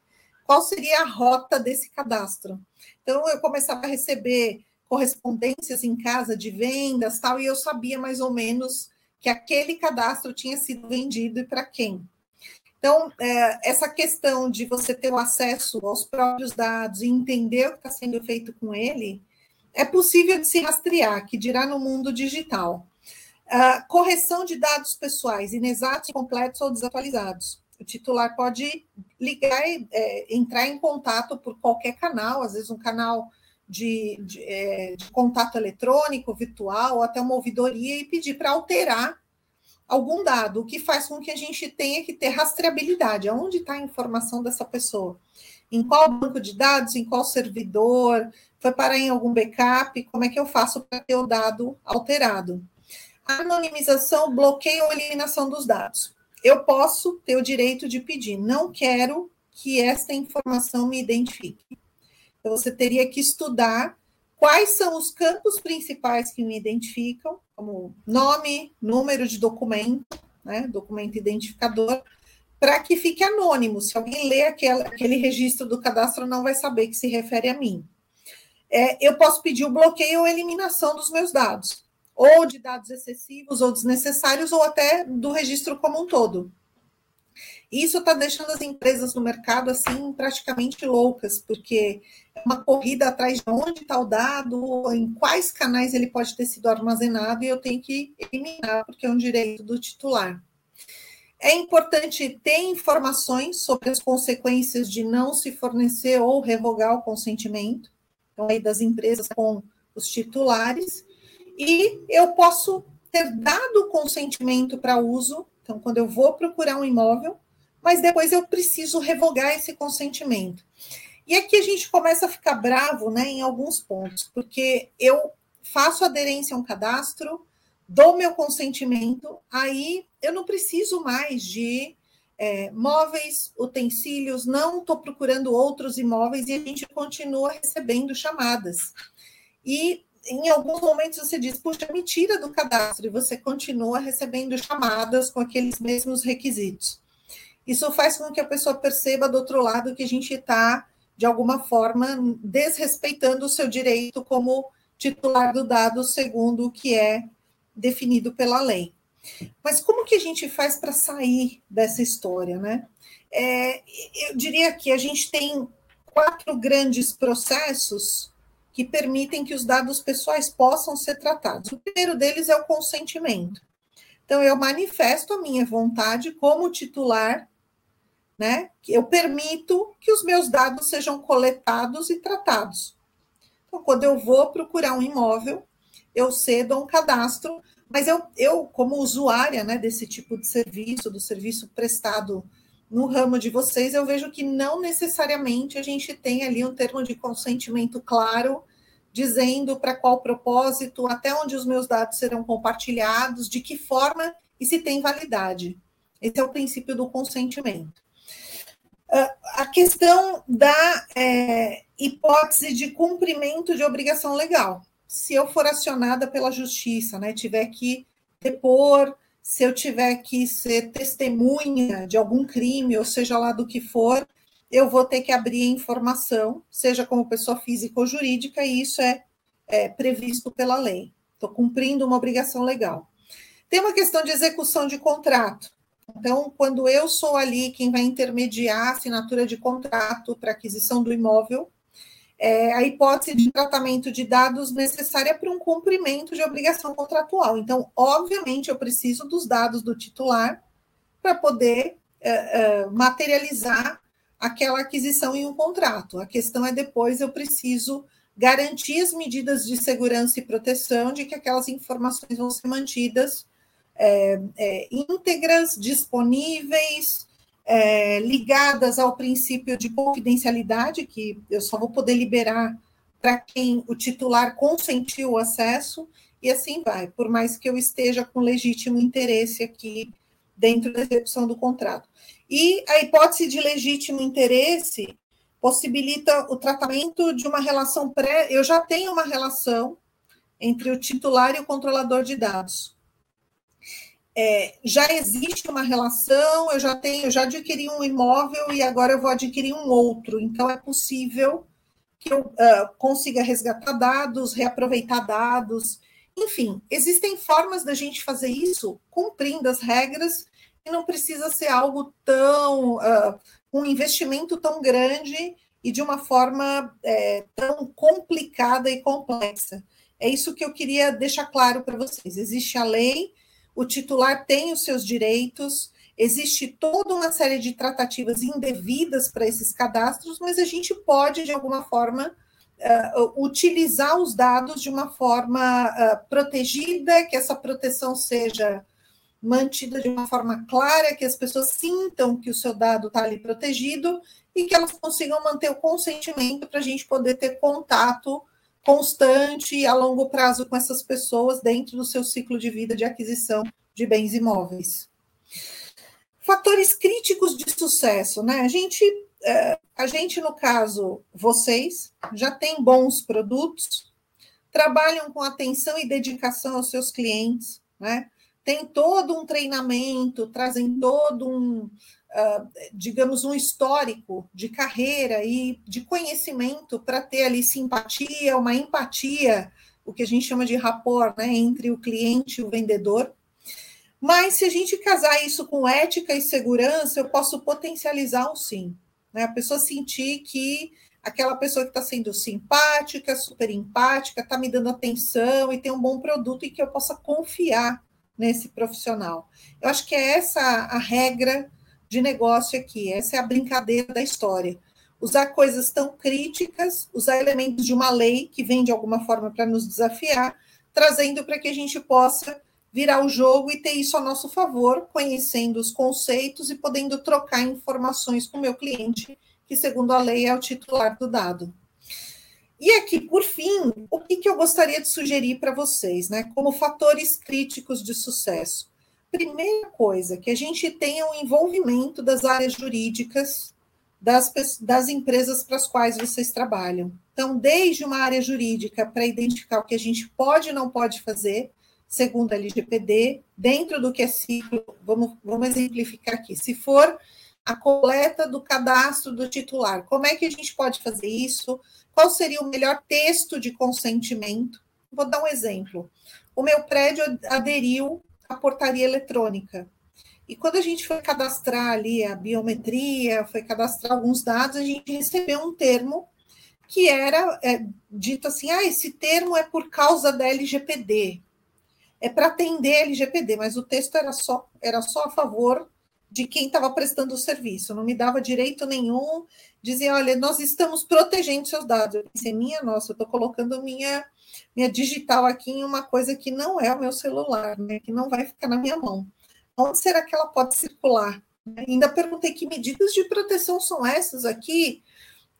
Speaker 2: qual seria a rota desse cadastro. Então, eu começava a receber correspondências em casa de vendas, tal, e eu sabia mais ou menos que aquele cadastro tinha sido vendido e para quem. Então, é, essa questão de você ter o acesso aos próprios dados e entender o que está sendo feito com ele, é possível de se rastrear, que dirá no mundo digital. Uh, correção de dados pessoais inexatos, incompletos ou desatualizados. O titular pode ligar é, entrar em contato por qualquer canal, às vezes um canal de, de, é, de contato eletrônico, virtual, ou até uma ouvidoria, e pedir para alterar algum dado, o que faz com que a gente tenha que ter rastreabilidade. Onde está a informação dessa pessoa? Em qual banco de dados? Em qual servidor? Foi parar em algum backup? Como é que eu faço para ter o dado alterado? Anonimização, bloqueio ou eliminação dos dados. Eu posso ter o direito de pedir, não quero que esta informação me identifique. Então, você teria que estudar quais são os campos principais que me identificam, como nome, número de documento, né, documento identificador, para que fique anônimo. Se alguém ler aquele, aquele registro do cadastro, não vai saber que se refere a mim. É, eu posso pedir o bloqueio ou eliminação dos meus dados, ou de dados excessivos ou desnecessários, ou até do registro como um todo. Isso está deixando as empresas no mercado assim praticamente loucas, porque uma corrida atrás de onde está o dado, em quais canais ele pode ter sido armazenado, e eu tenho que eliminar, porque é um direito do titular. É importante ter informações sobre as consequências de não se fornecer ou revogar o consentimento, então aí das empresas com os titulares, e eu posso ter dado o consentimento para uso, então quando eu vou procurar um imóvel, mas depois eu preciso revogar esse consentimento. E aqui a gente começa a ficar bravo né, em alguns pontos, porque eu faço aderência a um cadastro, dou meu consentimento, aí eu não preciso mais de é, móveis, utensílios, não estou procurando outros imóveis e a gente continua recebendo chamadas. E em alguns momentos você diz, puxa, me tira do cadastro, e você continua recebendo chamadas com aqueles mesmos requisitos. Isso faz com que a pessoa perceba do outro lado que a gente está, de alguma forma, desrespeitando o seu direito como titular do dado segundo o que é definido pela lei. Mas como que a gente faz para sair dessa história, né? É, eu diria que a gente tem quatro grandes processos que permitem que os dados pessoais possam ser tratados. O primeiro deles é o consentimento. Então, eu manifesto a minha vontade como titular né? Eu permito que os meus dados sejam coletados e tratados. Então, quando eu vou procurar um imóvel, eu cedo um cadastro, mas eu, eu como usuária né, desse tipo de serviço, do serviço prestado no ramo de vocês, eu vejo que não necessariamente a gente tem ali um termo de consentimento claro, dizendo para qual propósito, até onde os meus dados serão compartilhados, de que forma e se tem validade. Esse é o princípio do consentimento a questão da é, hipótese de cumprimento de obrigação legal. Se eu for acionada pela justiça, né, tiver que depor, se eu tiver que ser testemunha de algum crime, ou seja lá do que for, eu vou ter que abrir informação, seja como pessoa física ou jurídica, e isso é, é previsto pela lei. Estou cumprindo uma obrigação legal. Tem uma questão de execução de contrato. Então, quando eu sou ali quem vai intermediar a assinatura de contrato para aquisição do imóvel, é a hipótese de tratamento de dados necessária para um cumprimento de obrigação contratual. Então, obviamente, eu preciso dos dados do titular para poder é, é, materializar aquela aquisição em um contrato. A questão é depois eu preciso garantir as medidas de segurança e proteção de que aquelas informações vão ser mantidas é, é, íntegras, disponíveis, é, ligadas ao princípio de confidencialidade, que eu só vou poder liberar para quem o titular consentiu o acesso, e assim vai, por mais que eu esteja com legítimo interesse aqui dentro da execução do contrato. E a hipótese de legítimo interesse possibilita o tratamento de uma relação pré. Eu já tenho uma relação entre o titular e o controlador de dados. É, já existe uma relação, eu já tenho, eu já adquiri um imóvel e agora eu vou adquirir um outro. Então é possível que eu uh, consiga resgatar dados, reaproveitar dados, enfim, existem formas da gente fazer isso cumprindo as regras e não precisa ser algo tão uh, um investimento tão grande e de uma forma é, tão complicada e complexa. É isso que eu queria deixar claro para vocês. Existe a lei, o titular tem os seus direitos, existe toda uma série de tratativas indevidas para esses cadastros, mas a gente pode, de alguma forma, uh, utilizar os dados de uma forma uh, protegida, que essa proteção seja mantida de uma forma clara, que as pessoas sintam que o seu dado está ali protegido e que elas consigam manter o consentimento para a gente poder ter contato constante e a longo prazo com essas pessoas dentro do seu ciclo de vida de aquisição de bens imóveis. Fatores críticos de sucesso, né? A gente, é, a gente no caso, vocês já tem bons produtos, trabalham com atenção e dedicação aos seus clientes, né? Tem todo um treinamento, trazem todo um, digamos, um histórico de carreira e de conhecimento para ter ali simpatia, uma empatia, o que a gente chama de rapport, né, entre o cliente e o vendedor. Mas se a gente casar isso com ética e segurança, eu posso potencializar o sim. Né? A pessoa sentir que aquela pessoa que está sendo simpática, super empática, está me dando atenção e tem um bom produto e que eu possa confiar nesse profissional. Eu acho que é essa a regra de negócio aqui. Essa é a brincadeira da história. Usar coisas tão críticas, usar elementos de uma lei que vem de alguma forma para nos desafiar, trazendo para que a gente possa virar o jogo e ter isso a nosso favor, conhecendo os conceitos e podendo trocar informações com o meu cliente, que, segundo a lei, é o titular do dado. E aqui, por fim, o que, que eu gostaria de sugerir para vocês, né, como fatores críticos de sucesso? Primeira coisa, que a gente tenha o um envolvimento das áreas jurídicas das, das empresas para as quais vocês trabalham. Então, desde uma área jurídica para identificar o que a gente pode e não pode fazer, segundo a LGPD, dentro do que é ciclo, vamos, vamos exemplificar aqui. Se for a coleta do cadastro do titular, como é que a gente pode fazer isso? Qual seria o melhor texto de consentimento? Vou dar um exemplo. O meu prédio aderiu a portaria eletrônica. E quando a gente foi cadastrar ali a biometria, foi cadastrar alguns dados, a gente recebeu um termo que era é, dito assim: ah, esse termo é por causa da LGPD, é para atender a LGPD, mas o texto era só, era só a favor de quem estava prestando o serviço, não me dava direito nenhum, dizia, olha, nós estamos protegendo seus dados. Eu pensei, minha nossa, eu estou colocando minha minha digital aqui em uma coisa que não é o meu celular, né, que não vai ficar na minha mão. Onde será que ela pode circular? Ainda perguntei que medidas de proteção são essas aqui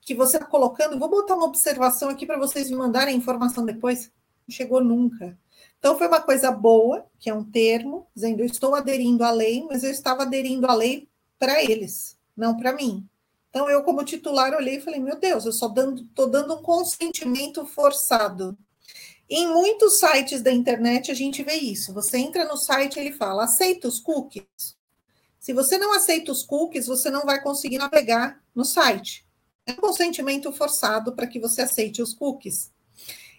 Speaker 2: que você está colocando. Vou botar uma observação aqui para vocês me mandarem informação depois. Não chegou nunca. Então, foi uma coisa boa, que é um termo, dizendo eu estou aderindo à lei, mas eu estava aderindo à lei para eles, não para mim. Então, eu, como titular, olhei e falei: meu Deus, eu só estou dando um consentimento forçado. Em muitos sites da internet a gente vê isso. Você entra no site e ele fala: aceita os cookies. Se você não aceita os cookies, você não vai conseguir navegar no site. É um consentimento forçado para que você aceite os cookies.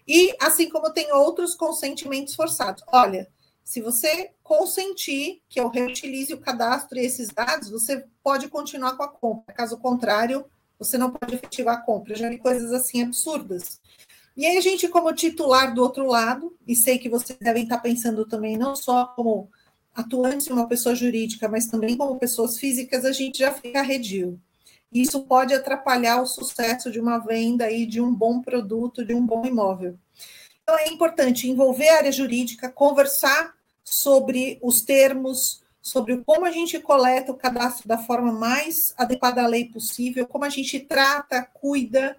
Speaker 2: E assim como tem outros consentimentos forçados. Olha, se você consentir que eu reutilize o cadastro e esses dados, você pode continuar com a compra. Caso contrário, você não pode efetivar a compra. Já vi coisas assim absurdas. E aí a gente, como titular do outro lado, e sei que vocês devem estar pensando também, não só como atuante uma pessoa jurídica, mas também como pessoas físicas, a gente já fica arredio. Isso pode atrapalhar o sucesso de uma venda e de um bom produto, de um bom imóvel. Então é importante envolver a área jurídica, conversar sobre os termos, sobre como a gente coleta o cadastro da forma mais adequada à lei possível, como a gente trata, cuida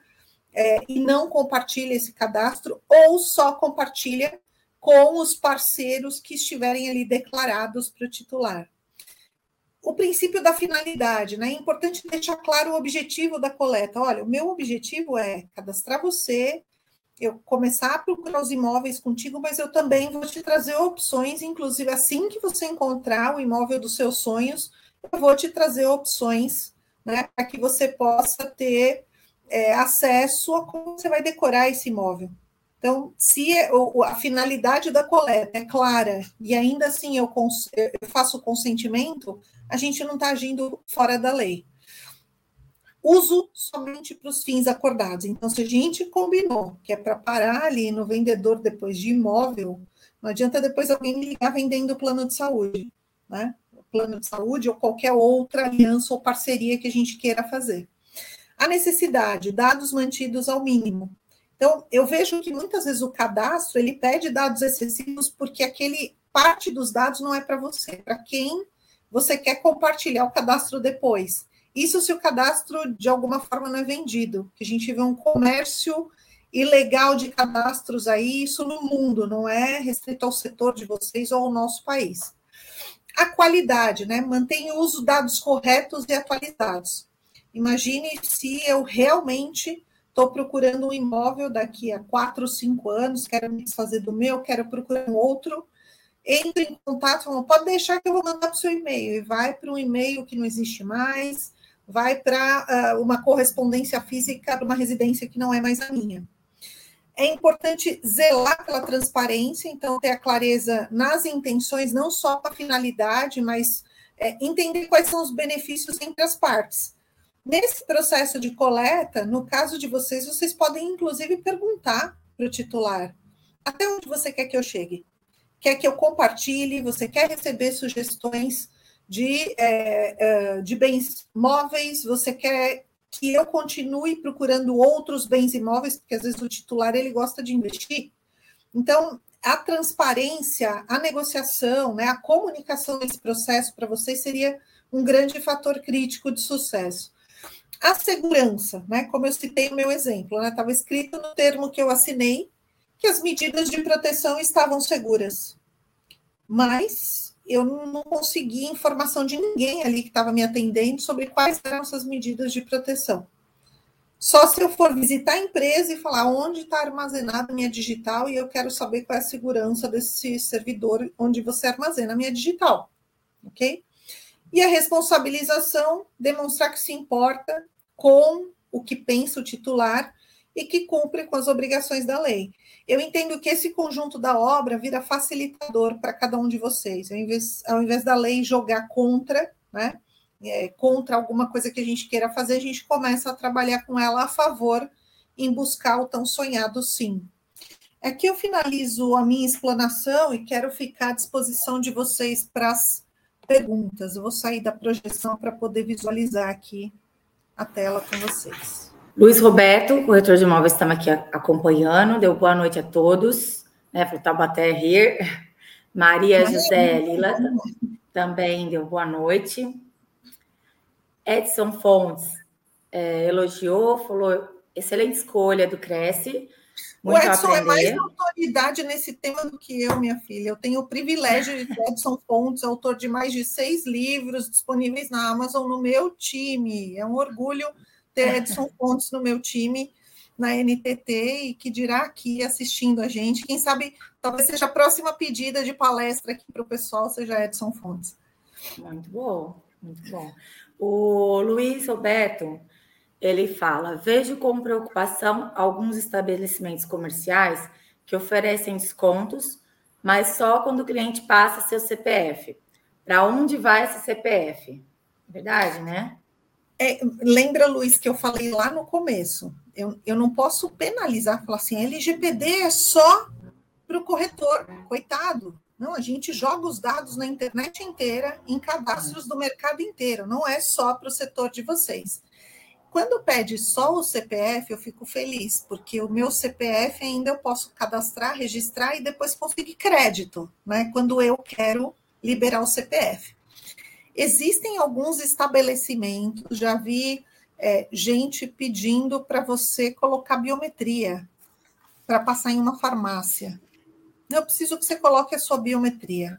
Speaker 2: é, e não compartilha esse cadastro, ou só compartilha com os parceiros que estiverem ali declarados para o titular. O princípio da finalidade, né? É importante deixar claro o objetivo da coleta. Olha, o meu objetivo é cadastrar você, eu começar a procurar os imóveis contigo, mas eu também vou te trazer opções, inclusive assim que você encontrar o imóvel dos seus sonhos, eu vou te trazer opções, né, para que você possa ter é, acesso a como você vai decorar esse imóvel. Então, se é, a finalidade da coleta é clara e ainda assim eu, eu faço o consentimento, a gente não está agindo fora da lei uso somente para os fins acordados. Então, se a gente combinou que é para parar ali no vendedor depois de imóvel, não adianta depois alguém ligar vendendo plano de saúde, né? Plano de saúde ou qualquer outra aliança ou parceria que a gente queira fazer. A necessidade, dados mantidos ao mínimo. Então, eu vejo que muitas vezes o cadastro ele pede dados excessivos porque aquele parte dos dados não é para você, para quem você quer compartilhar o cadastro depois. Isso se o cadastro de alguma forma não é vendido, que a gente vê um comércio ilegal de cadastros aí, isso no mundo, não é restrito ao setor de vocês ou ao nosso país. A qualidade, né? Mantém o uso dados corretos e atualizados. Imagine se eu realmente estou procurando um imóvel daqui a quatro, cinco anos, quero me desfazer do meu, quero procurar um outro, entre em contato, pode deixar que eu vou mandar para o seu e-mail, e vai para um e-mail que não existe mais, vai para uh, uma correspondência física para uma residência que não é mais a minha. É importante zelar pela transparência, então ter a clareza nas intenções, não só com a finalidade, mas é, entender quais são os benefícios entre as partes. Nesse processo de coleta, no caso de vocês, vocês podem inclusive perguntar para o titular: até onde você quer que eu chegue? Quer que eu compartilhe? Você quer receber sugestões? de, é, de bens móveis, você quer que eu continue procurando outros bens imóveis, porque às vezes o titular ele gosta de investir. Então, a transparência, a negociação, né, a comunicação nesse processo para vocês seria um grande fator crítico de sucesso. A segurança, né, como eu citei no meu exemplo, né, escrito no termo que eu assinei que as medidas de proteção estavam seguras. Mas eu não consegui informação de ninguém ali que estava me atendendo sobre quais eram essas medidas de proteção. Só se eu for visitar a empresa e falar onde está armazenada minha digital e eu quero saber qual é a segurança desse servidor onde você armazena a minha digital, ok? E a responsabilização, demonstrar que se importa com o que pensa o titular e que cumpre com as obrigações da lei. Eu entendo que esse conjunto da obra vira facilitador para cada um de vocês, ao invés, ao invés da lei jogar contra, né? É, contra alguma coisa que a gente queira fazer, a gente começa a trabalhar com ela a favor em buscar o tão sonhado sim. Aqui eu finalizo a minha explanação e quero ficar à disposição de vocês para as perguntas. Eu vou sair da projeção para poder visualizar aqui a tela com vocês.
Speaker 3: Luiz Roberto, corretor de imóveis, estamos aqui acompanhando. Deu boa noite a todos. Né, para Taubaté rir. Maria José Lila também deu boa noite. Edson Fontes é, elogiou, falou excelente escolha do Cresce.
Speaker 2: Muito o Edson é mais autoridade nesse tema do que eu, minha filha. Eu tenho o privilégio de ter Edson Fontes, autor de mais de seis livros disponíveis na Amazon, no meu time. É um orgulho ter Edson Fontes no meu time na NTT e que dirá aqui assistindo a gente. Quem sabe talvez seja a próxima pedida de palestra aqui para o pessoal, seja Edson Fontes.
Speaker 3: Muito bom, muito bom. O Luiz Roberto, ele fala: vejo com preocupação alguns estabelecimentos comerciais que oferecem descontos, mas só quando o cliente passa seu CPF. Para onde vai esse CPF? Verdade, né?
Speaker 2: É, lembra, Luiz, que eu falei lá no começo. Eu, eu não posso penalizar, falar assim, LGPD é só para o corretor, coitado. Não, a gente joga os dados na internet inteira, em cadastros do mercado inteiro, não é só para o setor de vocês. Quando pede só o CPF, eu fico feliz, porque o meu CPF ainda eu posso cadastrar, registrar e depois conseguir crédito, né? Quando eu quero liberar o CPF. Existem alguns estabelecimentos, já vi é, gente pedindo para você colocar biometria para passar em uma farmácia. Eu preciso que você coloque a sua biometria.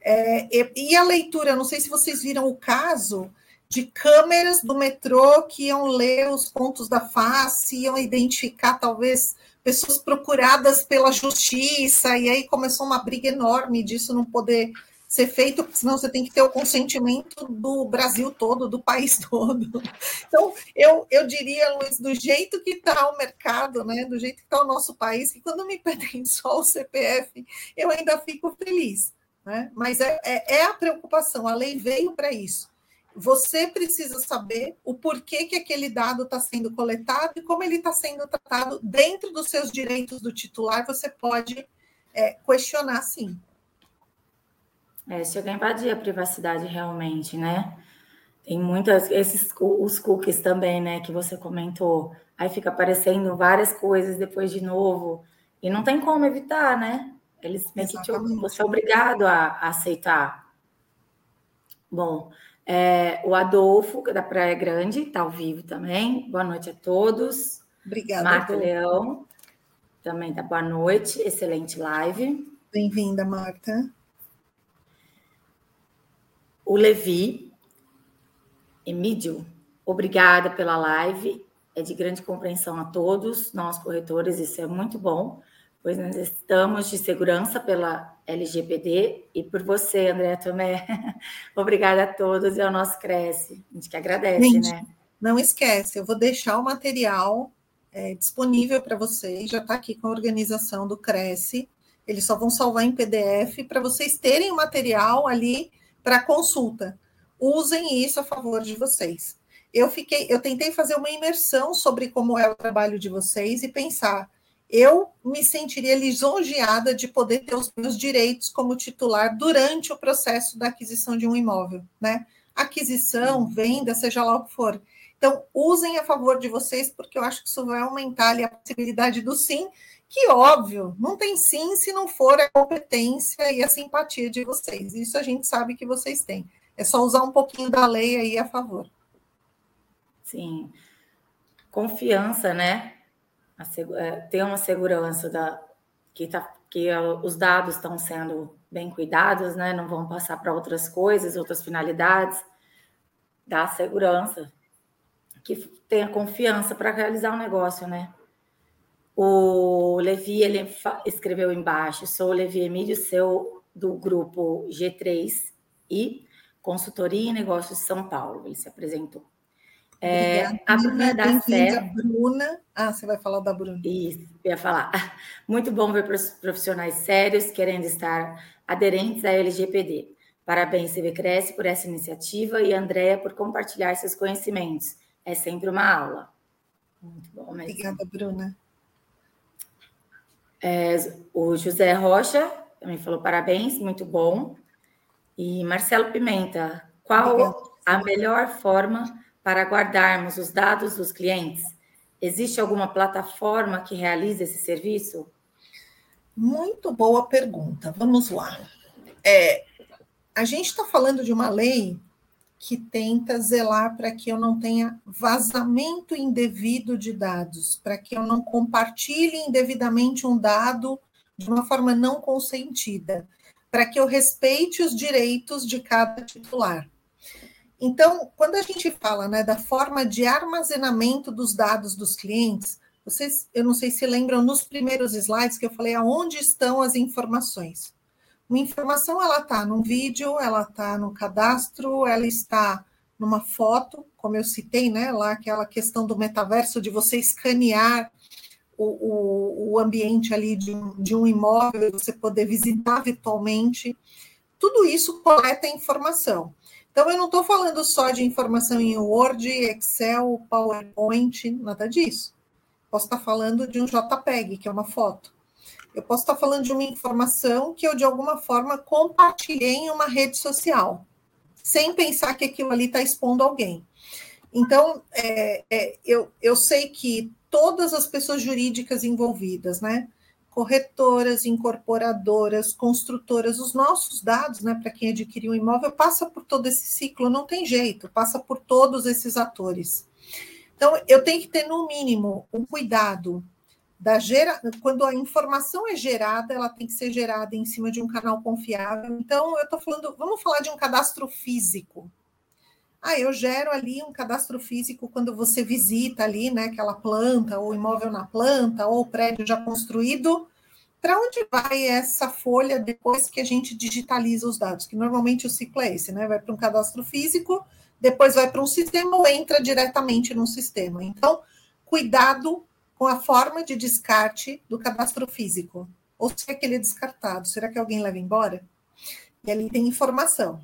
Speaker 2: É, e, e a leitura, não sei se vocês viram o caso de câmeras do metrô que iam ler os pontos da face, iam identificar talvez pessoas procuradas pela justiça, e aí começou uma briga enorme disso não poder ser feito, senão você tem que ter o consentimento do Brasil todo, do país todo. Então, eu, eu diria, Luiz, do jeito que está o mercado, né, do jeito que está o nosso país, que quando me pedem só o CPF, eu ainda fico feliz. Né? Mas é, é, é a preocupação, a lei veio para isso. Você precisa saber o porquê que aquele dado está sendo coletado e como ele está sendo tratado dentro dos seus direitos do titular. Você pode é, questionar, sim.
Speaker 3: É, chega a invadir a privacidade realmente, né? Tem muitas, esses os cookies também, né, que você comentou. Aí fica aparecendo várias coisas depois de novo. E não tem como evitar, né? Eles meio que te, você é obrigado a, a aceitar. Bom, é, o Adolfo, da Praia Grande, está ao vivo também. Boa noite a todos.
Speaker 2: Obrigada.
Speaker 3: Marta Adolfo. Leão, também está boa noite. Excelente live.
Speaker 2: Bem-vinda, Marta.
Speaker 3: O Levi, Emídio, obrigada pela live. É de grande compreensão a todos, nós corretores, isso é muito bom pois nós estamos de segurança pela LGPD e por você, André Tomé. Obrigada a todos e ao nosso Cresce. A gente que agradece, gente, né?
Speaker 2: Não esquece, eu vou deixar o material é, disponível para vocês, já está aqui com a organização do Cresce. Eles só vão salvar em PDF para vocês terem o material ali para consulta. Usem isso a favor de vocês. Eu fiquei, eu tentei fazer uma imersão sobre como é o trabalho de vocês e pensar eu me sentiria lisonjeada de poder ter os meus direitos como titular durante o processo da aquisição de um imóvel, né? Aquisição, venda, seja lá o que for. Então, usem a favor de vocês, porque eu acho que isso vai aumentar ali, a possibilidade do sim, que óbvio, não tem sim se não for a competência e a simpatia de vocês. Isso a gente sabe que vocês têm. É só usar um pouquinho da lei aí a favor.
Speaker 3: Sim. Confiança, né? É, ter uma segurança da que, tá, que os dados estão sendo bem cuidados, né? Não vão passar para outras coisas, outras finalidades. Dá segurança, que tenha confiança para realizar o um negócio, né? O Levi ele escreveu embaixo: sou o Levi Emílio, seu do grupo G3 e consultoria em negócios de São Paulo. Ele se apresentou.
Speaker 2: É, a Bruna da Sé. Bruna. Ah, você vai falar da Bruna.
Speaker 3: Isso, ia falar. Muito bom ver profissionais sérios querendo estar aderentes à LGPD. Parabéns, CV Cresce, por essa iniciativa e Andréa por compartilhar seus conhecimentos. É sempre uma aula.
Speaker 2: Muito bom mesmo. Obrigada, Bruna.
Speaker 3: É, o José Rocha também falou parabéns, muito bom. E Marcelo Pimenta, qual Obrigada. a melhor forma para guardarmos os dados dos clientes? Existe alguma plataforma que realize esse serviço?
Speaker 2: Muito boa pergunta. Vamos lá. É, a gente está falando de uma lei que tenta zelar para que eu não tenha vazamento indevido de dados, para que eu não compartilhe indevidamente um dado de uma forma não consentida, para que eu respeite os direitos de cada titular. Então, quando a gente fala né, da forma de armazenamento dos dados dos clientes, vocês, eu não sei se lembram nos primeiros slides que eu falei aonde estão as informações. Uma informação ela está num vídeo, ela está no cadastro, ela está numa foto, como eu citei, né? Lá aquela questão do metaverso de você escanear o, o, o ambiente ali de um, de um imóvel, você poder visitar virtualmente. Tudo isso coleta informação. Então, eu não estou falando só de informação em Word, Excel, PowerPoint, nada disso. Posso estar falando de um JPEG, que é uma foto. Eu posso estar falando de uma informação que eu, de alguma forma, compartilhei em uma rede social, sem pensar que aquilo ali está expondo alguém. Então, é, é, eu, eu sei que todas as pessoas jurídicas envolvidas, né? Corretoras, incorporadoras, construtoras, os nossos dados, né, para quem adquiriu um imóvel, passa por todo esse ciclo, não tem jeito, passa por todos esses atores. Então, eu tenho que ter, no mínimo, um cuidado da gera... quando a informação é gerada, ela tem que ser gerada em cima de um canal confiável. Então, eu estou falando, vamos falar de um cadastro físico. Ah, eu gero ali um cadastro físico quando você visita ali, né, aquela planta, ou imóvel na planta, ou prédio já construído. Para onde vai essa folha depois que a gente digitaliza os dados? Que normalmente o ciclo é esse, né? Vai para um cadastro físico, depois vai para um sistema ou entra diretamente no sistema. Então, cuidado com a forma de descarte do cadastro físico. Ou se é aquele é descartado, será que alguém leva embora? E ali tem informação.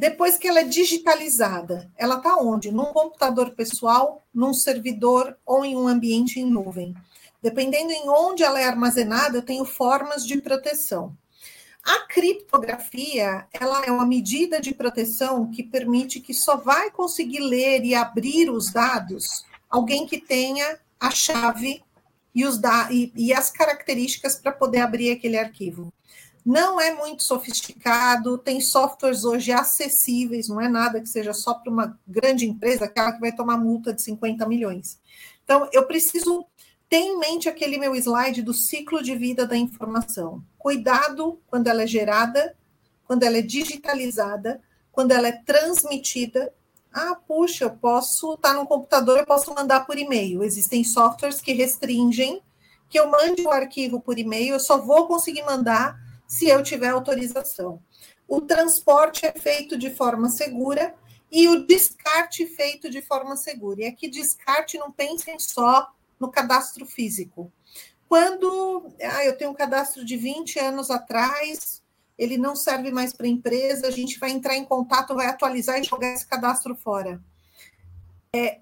Speaker 2: Depois que ela é digitalizada, ela está onde? Num computador pessoal, num servidor ou em um ambiente em nuvem. Dependendo em onde ela é armazenada, eu tenho formas de proteção. A criptografia, ela é uma medida de proteção que permite que só vai conseguir ler e abrir os dados alguém que tenha a chave e, os da e, e as características para poder abrir aquele arquivo não é muito sofisticado, tem softwares hoje acessíveis, não é nada que seja só para uma grande empresa, aquela que vai tomar multa de 50 milhões. Então, eu preciso ter em mente aquele meu slide do ciclo de vida da informação. Cuidado quando ela é gerada, quando ela é digitalizada, quando ela é transmitida. Ah, puxa, eu posso estar no computador, eu posso mandar por e-mail. Existem softwares que restringem que eu mande o arquivo por e-mail, eu só vou conseguir mandar se eu tiver autorização. O transporte é feito de forma segura e o descarte feito de forma segura. E aqui descarte não pensem só no cadastro físico. Quando ah, eu tenho um cadastro de 20 anos atrás, ele não serve mais para empresa, a gente vai entrar em contato, vai atualizar e jogar esse cadastro fora. É,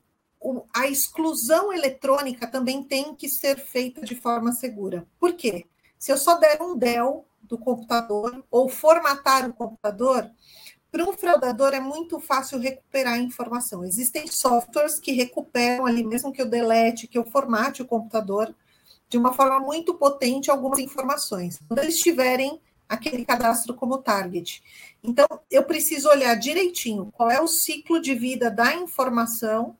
Speaker 2: a exclusão eletrônica também tem que ser feita de forma segura. Por quê? Se eu só der um DEL, do computador ou formatar o computador, para um fraudador é muito fácil recuperar a informação. Existem softwares que recuperam ali, mesmo que eu delete, que eu formate o computador, de uma forma muito potente algumas informações, quando eles tiverem aquele cadastro como target. Então, eu preciso olhar direitinho qual é o ciclo de vida da informação,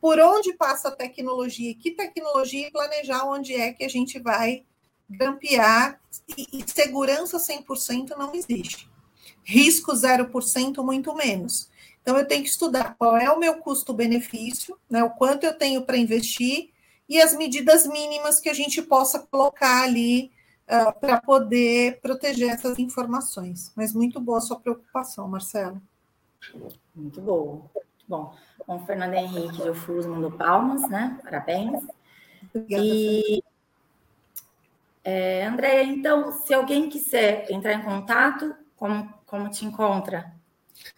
Speaker 2: por onde passa a tecnologia, que tecnologia e planejar onde é que a gente vai grampear e, e segurança 100% não existe. Risco 0%, muito menos. Então, eu tenho que estudar qual é o meu custo-benefício, né, o quanto eu tenho para investir e as medidas mínimas que a gente possa colocar ali uh, para poder proteger essas informações. Mas muito boa a sua preocupação, Marcelo.
Speaker 3: Muito boa. Bom, o Fernando Henrique de Ofus mandou palmas, né? Parabéns. Obrigada, e é, Andréia, então, se alguém quiser entrar em contato, como, como te encontra?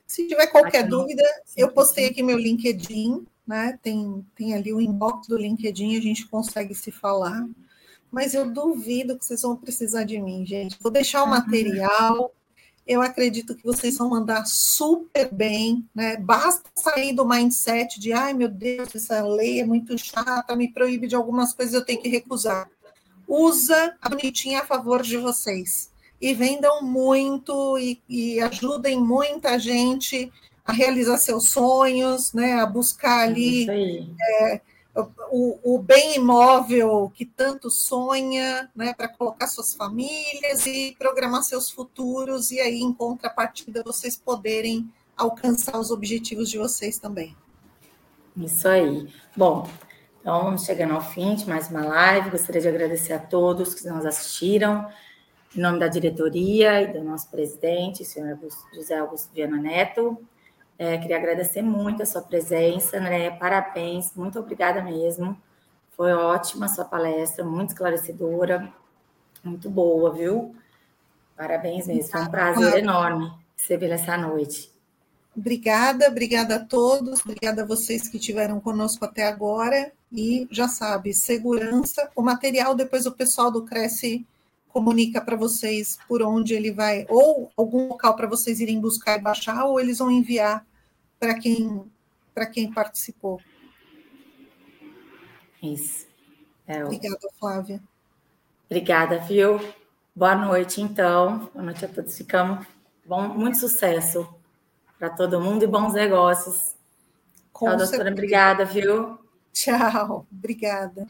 Speaker 2: Se tiver qualquer aqui dúvida, eu postei aqui meu LinkedIn, né? Tem, tem ali o inbox do LinkedIn, a gente consegue se falar. Mas eu duvido que vocês vão precisar de mim, gente. Vou deixar o material. Eu acredito que vocês vão mandar super bem, né? Basta sair do mindset de ai meu Deus, essa lei é muito chata, me proíbe de algumas coisas, eu tenho que recusar usa a bonitinha a favor de vocês. E vendam muito e, e ajudem muita gente a realizar seus sonhos, né? A buscar ali é, o, o, bem imóvel que tanto sonha, né? Para colocar suas famílias e programar seus futuros, e aí, em contrapartida, vocês poderem alcançar os objetivos de vocês também.
Speaker 3: Isso aí. Bom, então, vamos chegando ao fim de mais uma live. Gostaria de agradecer a todos que nos assistiram. Em nome da diretoria e do nosso presidente, senhor José Augusto Viana Neto, é, queria agradecer muito a sua presença, André. Parabéns, muito obrigada mesmo. Foi ótima a sua palestra, muito esclarecedora, muito boa, viu? Parabéns mesmo, foi um prazer enorme receber essa noite.
Speaker 2: Obrigada, obrigada a todos, obrigada a vocês que estiveram conosco até agora. E já sabe, segurança, o material depois o pessoal do Cresce comunica para vocês por onde ele vai, ou algum local para vocês irem buscar e baixar, ou eles vão enviar para quem para quem participou.
Speaker 3: Isso.
Speaker 2: É o... Obrigada, Flávia.
Speaker 3: Obrigada, viu? Boa noite, então. Boa noite a todos. Ficamos. Bom, muito sucesso para todo mundo e bons negócios. Com Tchau, doutora. Certeza. Obrigada, viu?
Speaker 2: Tchau. Obrigada.